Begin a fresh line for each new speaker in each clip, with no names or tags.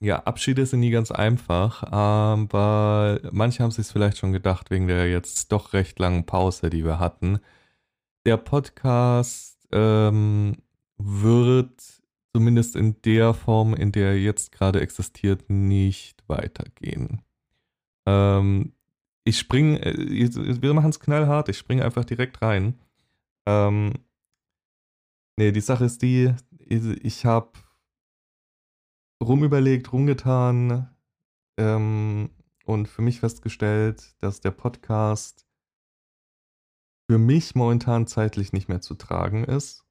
ja, Abschiede sind nie ganz einfach, aber manche haben sich vielleicht schon gedacht, wegen der jetzt doch recht langen Pause, die wir hatten. Der Podcast ähm, wird zumindest in der Form, in der er jetzt gerade existiert, nicht weitergehen. Ähm, ich springe, äh, wir machen es knallhart, ich springe einfach direkt rein. Ähm, nee, die Sache ist die, ich habe rumüberlegt, rumgetan ähm, und für mich festgestellt, dass der Podcast für mich momentan zeitlich nicht mehr zu tragen ist.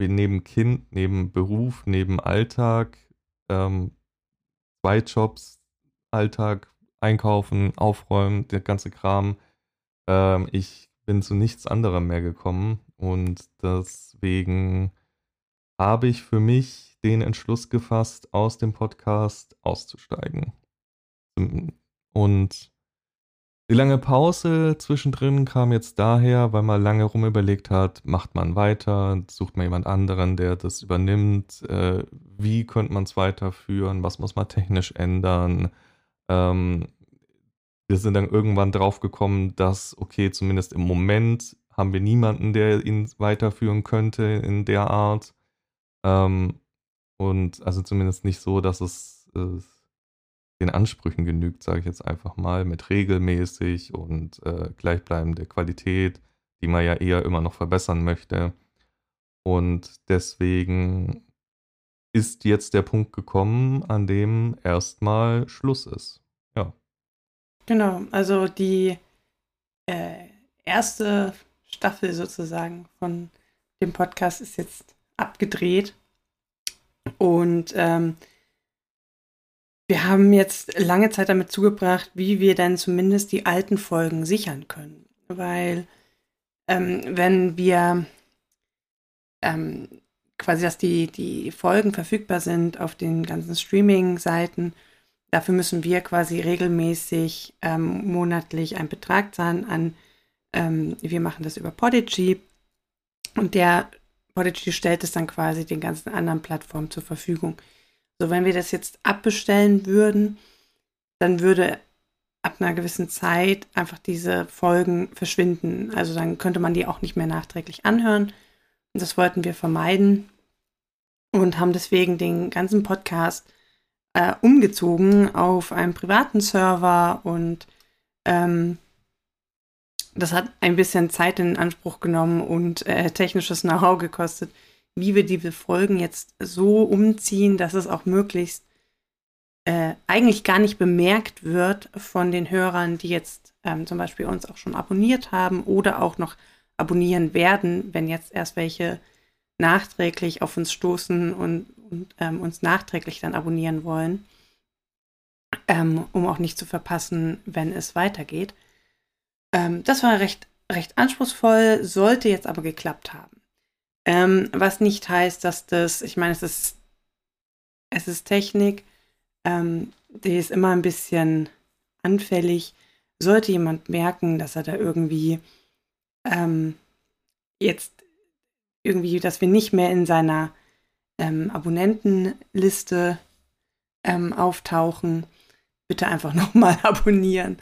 Neben Kind, neben Beruf, neben Alltag, ähm, zwei Jobs, Alltag, Einkaufen, Aufräumen, der ganze Kram. Ähm, ich bin zu nichts anderem mehr gekommen und deswegen habe ich für mich den Entschluss gefasst, aus dem Podcast auszusteigen. Und die lange Pause zwischendrin kam jetzt daher, weil man lange rumüberlegt hat, macht man weiter, sucht man jemand anderen, der das übernimmt, äh, wie könnte man es weiterführen, was muss man technisch ändern. Ähm, wir sind dann irgendwann drauf gekommen, dass, okay, zumindest im Moment haben wir niemanden, der ihn weiterführen könnte in der Art. Ähm, und also zumindest nicht so, dass es äh, den Ansprüchen genügt, sage ich jetzt einfach mal, mit regelmäßig und äh, gleichbleibende Qualität, die man ja eher immer noch verbessern möchte. Und deswegen ist jetzt der Punkt gekommen, an dem erstmal Schluss ist. Ja.
Genau, also die äh, erste Staffel sozusagen von dem Podcast ist jetzt abgedreht. Und ähm, wir haben jetzt lange Zeit damit zugebracht, wie wir dann zumindest die alten Folgen sichern können. Weil ähm, wenn wir ähm, quasi, dass die, die Folgen verfügbar sind auf den ganzen Streaming-Seiten, dafür müssen wir quasi regelmäßig ähm, monatlich einen Betrag zahlen an, ähm, wir machen das über Podigy und der Podigy stellt es dann quasi den ganzen anderen Plattformen zur Verfügung. So, wenn wir das jetzt abbestellen würden, dann würde ab einer gewissen Zeit einfach diese Folgen verschwinden. Also dann könnte man die auch nicht mehr nachträglich anhören. Und das wollten wir vermeiden und haben deswegen den ganzen Podcast äh, umgezogen auf einen privaten Server und ähm, das hat ein bisschen Zeit in Anspruch genommen und äh, technisches Know-how gekostet, wie wir diese Folgen jetzt so umziehen, dass es auch möglichst äh, eigentlich gar nicht bemerkt wird von den Hörern, die jetzt ähm, zum Beispiel uns auch schon abonniert haben oder auch noch abonnieren werden, wenn jetzt erst welche nachträglich auf uns stoßen und, und ähm, uns nachträglich dann abonnieren wollen, ähm, um auch nicht zu verpassen, wenn es weitergeht. Ähm, das war recht, recht anspruchsvoll, sollte jetzt aber geklappt haben. Ähm, was nicht heißt, dass das, ich meine, es ist, es ist Technik, ähm, die ist immer ein bisschen anfällig. Sollte jemand merken, dass er da irgendwie ähm, jetzt irgendwie, dass wir nicht mehr in seiner ähm, Abonnentenliste ähm, auftauchen, bitte einfach nochmal abonnieren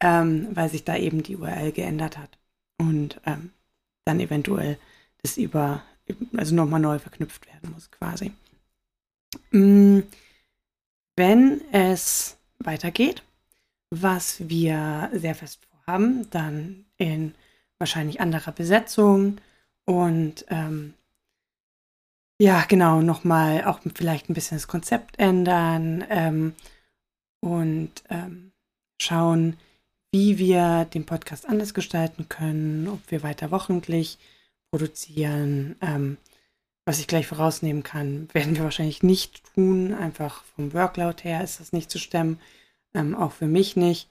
ähm, weil sich da eben die URL geändert hat. Und ähm, dann eventuell das über, also nochmal neu verknüpft werden muss, quasi. Mm, wenn es weitergeht, was wir sehr fest vorhaben, dann in wahrscheinlich anderer Besetzung und ähm, ja, genau, nochmal auch vielleicht ein bisschen das Konzept ändern ähm, und ähm, schauen, wie wir den Podcast anders gestalten können, ob wir weiter wochentlich produzieren. Ähm, was ich gleich vorausnehmen kann, werden wir wahrscheinlich nicht tun. Einfach vom Workload her ist das nicht zu stemmen. Ähm, auch für mich nicht.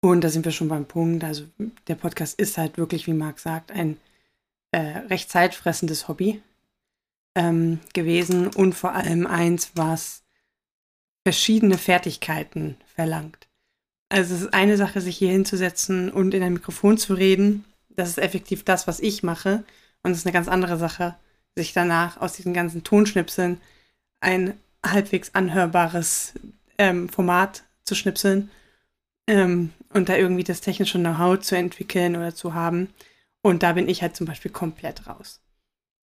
Und da sind wir schon beim Punkt. Also der Podcast ist halt wirklich, wie Marc sagt, ein äh, recht zeitfressendes Hobby ähm, gewesen und vor allem eins, was verschiedene Fertigkeiten verlangt. Also es ist eine Sache, sich hier hinzusetzen und in ein Mikrofon zu reden. Das ist effektiv das, was ich mache. Und es ist eine ganz andere Sache, sich danach aus diesen ganzen Tonschnipseln ein halbwegs anhörbares ähm, Format zu schnipseln ähm, und da irgendwie das technische Know-how zu entwickeln oder zu haben. Und da bin ich halt zum Beispiel komplett raus.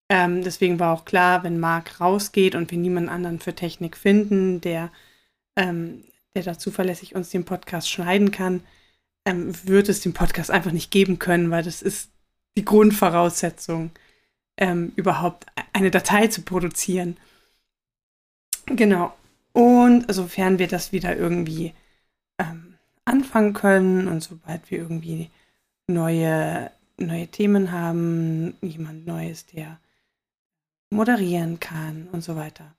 Ähm, deswegen war auch klar, wenn Marc rausgeht und wir niemanden anderen für Technik finden, der, ähm, der da zuverlässig uns den Podcast schneiden kann, ähm, wird es den Podcast einfach nicht geben können, weil das ist die Grundvoraussetzung, ähm, überhaupt eine Datei zu produzieren. Genau. Und sofern wir das wieder irgendwie ähm, anfangen können und sobald wir irgendwie neue, neue Themen haben, jemand Neues, der moderieren kann und so weiter,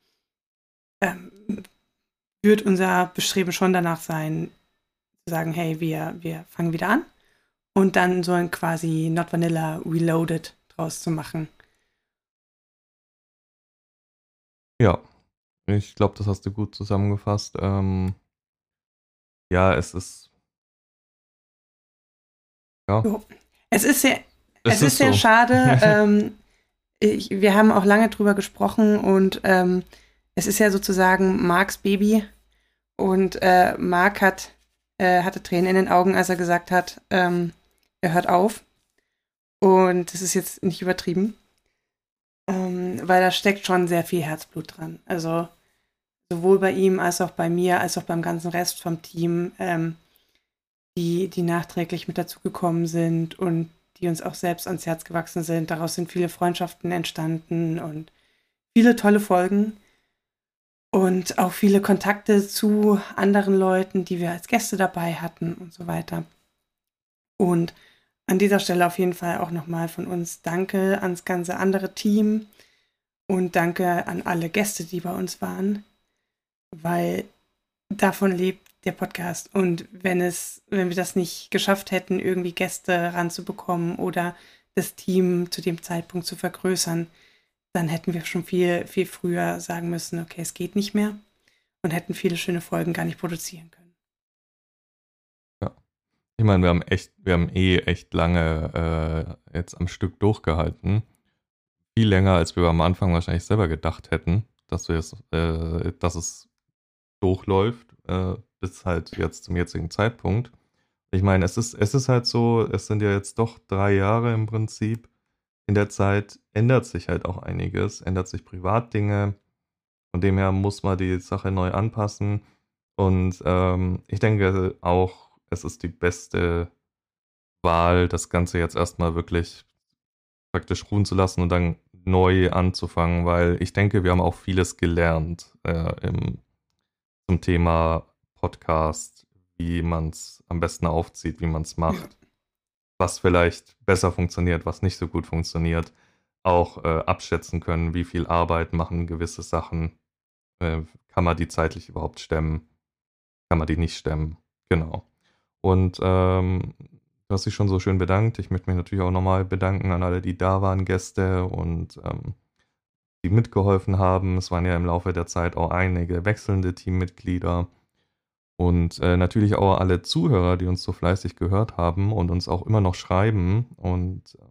wird unser Bestreben schon danach sein, zu sagen, hey, wir, wir fangen wieder an und dann so ein quasi Not Vanilla Reloaded draus zu machen.
Ja, ich glaube, das hast du gut zusammengefasst. Ähm, ja, es ist.
Ja. Es ist sehr, es, es ist, ist sehr so. schade. ähm, ich, wir haben auch lange drüber gesprochen und ähm, es ist ja sozusagen Marks Baby. Und äh, Mark hat, äh, hatte Tränen in den Augen, als er gesagt hat, ähm, er hört auf. Und das ist jetzt nicht übertrieben, ähm, weil da steckt schon sehr viel Herzblut dran. Also sowohl bei ihm als auch bei mir, als auch beim ganzen Rest vom Team, ähm, die, die nachträglich mit dazugekommen sind und die uns auch selbst ans Herz gewachsen sind. Daraus sind viele Freundschaften entstanden und viele tolle Folgen und auch viele Kontakte zu anderen Leuten, die wir als Gäste dabei hatten und so weiter. Und an dieser Stelle auf jeden Fall auch nochmal von uns Danke ans ganze andere Team und danke an alle Gäste, die bei uns waren, weil davon lebt der Podcast. Und wenn es, wenn wir das nicht geschafft hätten, irgendwie Gäste ranzubekommen oder das Team zu dem Zeitpunkt zu vergrößern, dann hätten wir schon viel, viel früher sagen müssen, okay, es geht nicht mehr und hätten viele schöne Folgen gar nicht produzieren können.
Ja. Ich meine, wir haben echt, wir haben eh echt lange äh, jetzt am Stück durchgehalten. Viel länger, als wir am Anfang wahrscheinlich selber gedacht hätten, dass wir es, äh, dass es durchläuft, äh, bis halt jetzt zum jetzigen Zeitpunkt. Ich meine, es ist, es ist halt so, es sind ja jetzt doch drei Jahre im Prinzip. In der Zeit ändert sich halt auch einiges, ändert sich Privatdinge. Von dem her muss man die Sache neu anpassen. Und ähm, ich denke auch, es ist die beste Wahl, das Ganze jetzt erstmal wirklich praktisch ruhen zu lassen und dann neu anzufangen, weil ich denke, wir haben auch vieles gelernt äh, im zum Thema Podcast, wie man es am besten aufzieht, wie man es macht, was vielleicht besser funktioniert, was nicht so gut funktioniert, auch äh, abschätzen können, wie viel Arbeit machen gewisse Sachen, äh, kann man die zeitlich überhaupt stemmen, kann man die nicht stemmen, genau. Und ähm, du hast dich schon so schön bedankt. Ich möchte mich natürlich auch nochmal bedanken an alle, die da waren, Gäste und ähm, die mitgeholfen haben. Es waren ja im Laufe der Zeit auch einige wechselnde Teammitglieder. Und äh, natürlich auch alle Zuhörer, die uns so fleißig gehört haben und uns auch immer noch schreiben. Und äh,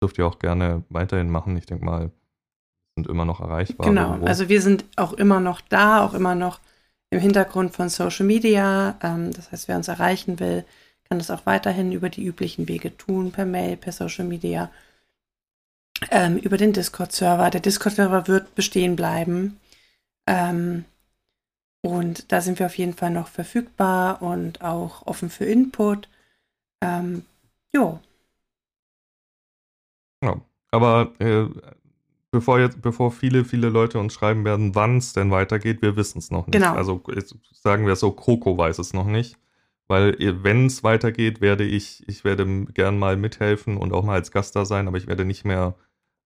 dürft ihr auch gerne weiterhin machen. Ich denke mal, sind immer noch erreichbar.
Genau, irgendwo. also wir sind auch immer noch da, auch immer noch im Hintergrund von Social Media. Ähm, das heißt, wer uns erreichen will, kann das auch weiterhin über die üblichen Wege tun, per Mail, per Social Media ähm, über den Discord-Server. Der Discord-Server wird bestehen bleiben. Ähm, und da sind wir auf jeden Fall noch verfügbar und auch offen für Input. Ähm, jo.
Ja, aber äh, bevor jetzt, bevor viele, viele Leute uns schreiben werden, wann es denn weitergeht, wir wissen es noch nicht.
Genau.
Also sagen wir so, Kroko weiß es noch nicht. Weil wenn es weitergeht, werde ich, ich werde gern mal mithelfen und auch mal als Gast da sein, aber ich werde nicht mehr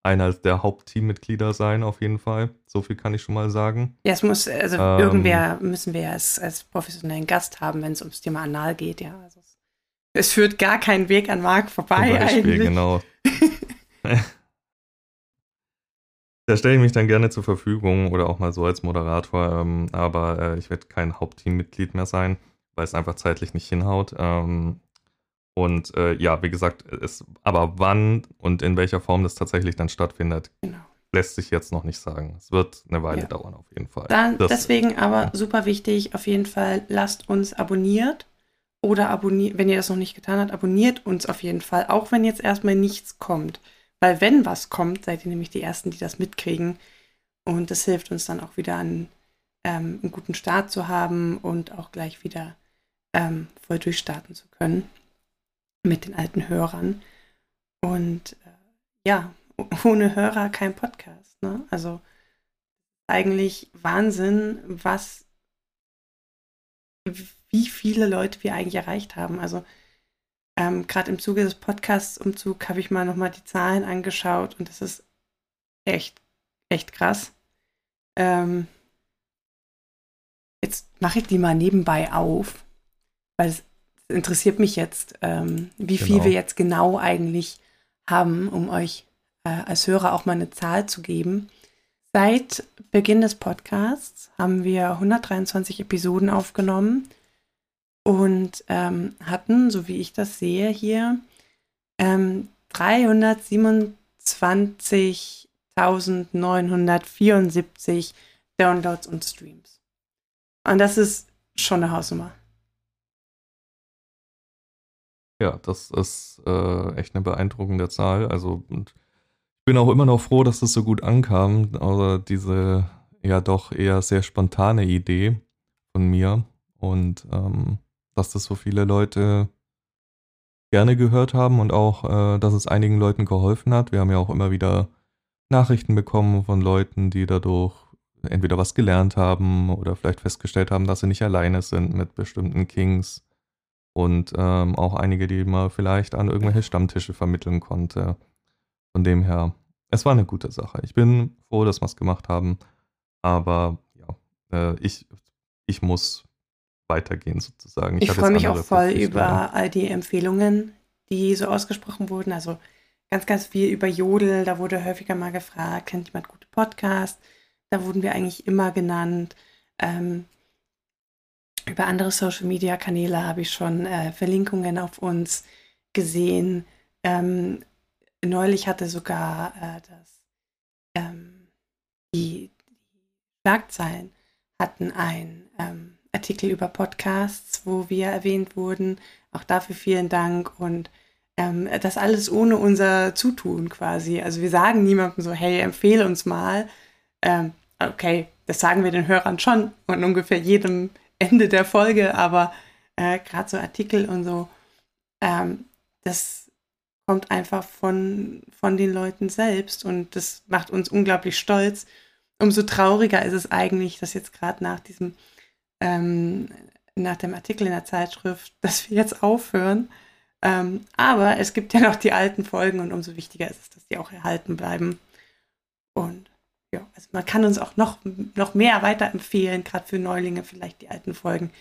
einer der Hauptteammitglieder sein, auf jeden Fall. So viel kann ich schon mal sagen.
Ja, es muss, also ähm, irgendwer müssen wir ja als, als professionellen Gast haben, wenn es ums Thema Anal geht, ja. Also es, es, führt gar keinen Weg an Marc vorbei zum Beispiel, eigentlich.
Genau. da stelle ich mich dann gerne zur Verfügung oder auch mal so als Moderator, ähm, aber äh, ich werde kein Hauptteammitglied mehr sein, weil es einfach zeitlich nicht hinhaut. Ähm, und äh, ja, wie gesagt, es, aber wann und in welcher Form das tatsächlich dann stattfindet, genau. lässt sich jetzt noch nicht sagen. Es wird eine Weile ja. dauern, auf jeden Fall.
Dann, deswegen aber super wichtig, auf jeden Fall lasst uns abonniert oder abonniert, wenn ihr das noch nicht getan habt, abonniert uns auf jeden Fall, auch wenn jetzt erstmal nichts kommt. Weil wenn was kommt, seid ihr nämlich die Ersten, die das mitkriegen. Und das hilft uns dann auch wieder an ähm, einen guten Start zu haben und auch gleich wieder ähm, voll durchstarten zu können mit den alten Hörern. Und äh, ja, ohne Hörer kein Podcast. Ne? Also eigentlich Wahnsinn, was, wie viele Leute wir eigentlich erreicht haben. Also ähm, gerade im Zuge des Podcasts-Umzug habe ich mal nochmal die Zahlen angeschaut und das ist echt, echt krass. Ähm, jetzt mache ich die mal nebenbei auf, weil es interessiert mich jetzt, ähm, wie genau. viel wir jetzt genau eigentlich haben, um euch äh, als Hörer auch mal eine Zahl zu geben. Seit Beginn des Podcasts haben wir 123 Episoden aufgenommen und ähm, hatten, so wie ich das sehe hier, ähm, 327.974 Downloads und Streams. Und das ist schon eine Hausnummer.
Ja, das ist äh, echt eine beeindruckende Zahl. Also und ich bin auch immer noch froh, dass das so gut ankam. Also diese ja doch eher sehr spontane Idee von mir und ähm, dass das so viele Leute gerne gehört haben und auch, äh, dass es einigen Leuten geholfen hat. Wir haben ja auch immer wieder Nachrichten bekommen von Leuten, die dadurch entweder was gelernt haben oder vielleicht festgestellt haben, dass sie nicht alleine sind mit bestimmten Kings und ähm, auch einige, die man vielleicht an irgendwelche Stammtische vermitteln konnte. Von dem her, es war eine gute Sache. Ich bin froh, dass wir es gemacht haben, aber ja, äh, ich, ich muss weitergehen sozusagen.
Ich, ich freue mich auch voll über all die Empfehlungen, die so ausgesprochen wurden. Also ganz, ganz viel über Jodel, da wurde häufiger mal gefragt, kennt jemand gute Podcasts? Da wurden wir eigentlich immer genannt. Ähm, über andere Social-Media-Kanäle habe ich schon äh, Verlinkungen auf uns gesehen. Ähm, neulich hatte sogar äh, das, ähm, die, Schlagzeilen hatten ein ähm, Artikel über Podcasts, wo wir erwähnt wurden. Auch dafür vielen Dank und ähm, das alles ohne unser Zutun quasi. Also wir sagen niemandem so, hey, empfehle uns mal. Ähm, okay, das sagen wir den Hörern schon und ungefähr jedem Ende der Folge, aber äh, gerade so Artikel und so, ähm, das kommt einfach von, von den Leuten selbst und das macht uns unglaublich stolz. Umso trauriger ist es eigentlich, dass jetzt gerade nach diesem ähm, nach dem Artikel in der Zeitschrift, dass wir jetzt aufhören. Ähm, aber es gibt ja noch die alten Folgen und umso wichtiger ist es, dass die auch erhalten bleiben. Und ja, also man kann uns auch noch, noch mehr weiterempfehlen, gerade für Neulinge vielleicht die alten Folgen.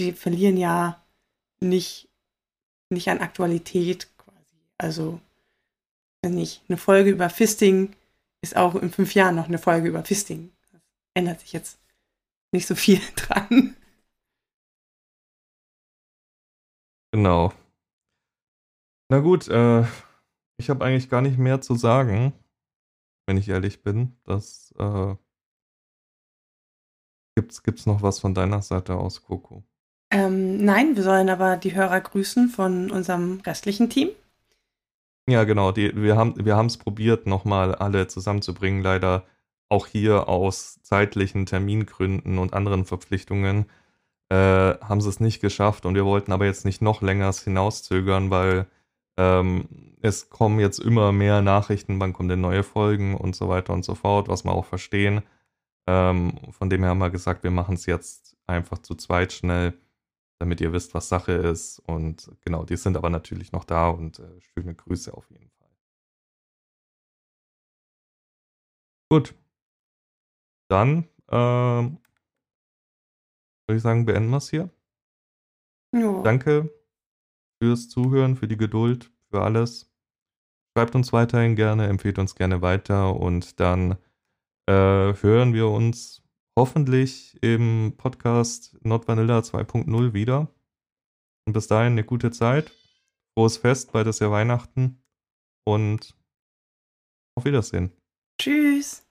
Die verlieren ja nicht, nicht an Aktualität quasi. Also, wenn nicht, eine Folge über Fisting ist auch in fünf Jahren noch eine Folge über Fisting. Das ändert sich jetzt nicht so viel dran.
Genau. Na gut, äh, ich habe eigentlich gar nicht mehr zu sagen, wenn ich ehrlich bin. Das äh, gibt's, gibt's noch was von deiner Seite aus, Coco?
Ähm, nein, wir sollen aber die Hörer grüßen von unserem restlichen Team.
Ja, genau. Die, wir haben wir es probiert, nochmal alle zusammenzubringen. Leider auch hier aus zeitlichen Termingründen und anderen Verpflichtungen äh, haben sie es nicht geschafft und wir wollten aber jetzt nicht noch länger hinauszögern, weil ähm, es kommen jetzt immer mehr Nachrichten, wann kommen denn neue Folgen und so weiter und so fort, was wir auch verstehen. Ähm, von dem her haben wir gesagt, wir machen es jetzt einfach zu zweit schnell, damit ihr wisst, was Sache ist. Und genau, die sind aber natürlich noch da und äh, schöne Grüße auf jeden Fall. Gut, dann äh, würde ich sagen, beenden wir es hier. Ja. Danke fürs Zuhören, für die Geduld, für alles. Schreibt uns weiterhin gerne, empfehlt uns gerne weiter und dann äh, hören wir uns hoffentlich im Podcast Not Vanilla 2.0 wieder. Und bis dahin eine gute Zeit. Frohes Fest, bald ist ja Weihnachten und auf Wiedersehen.
Tschüss.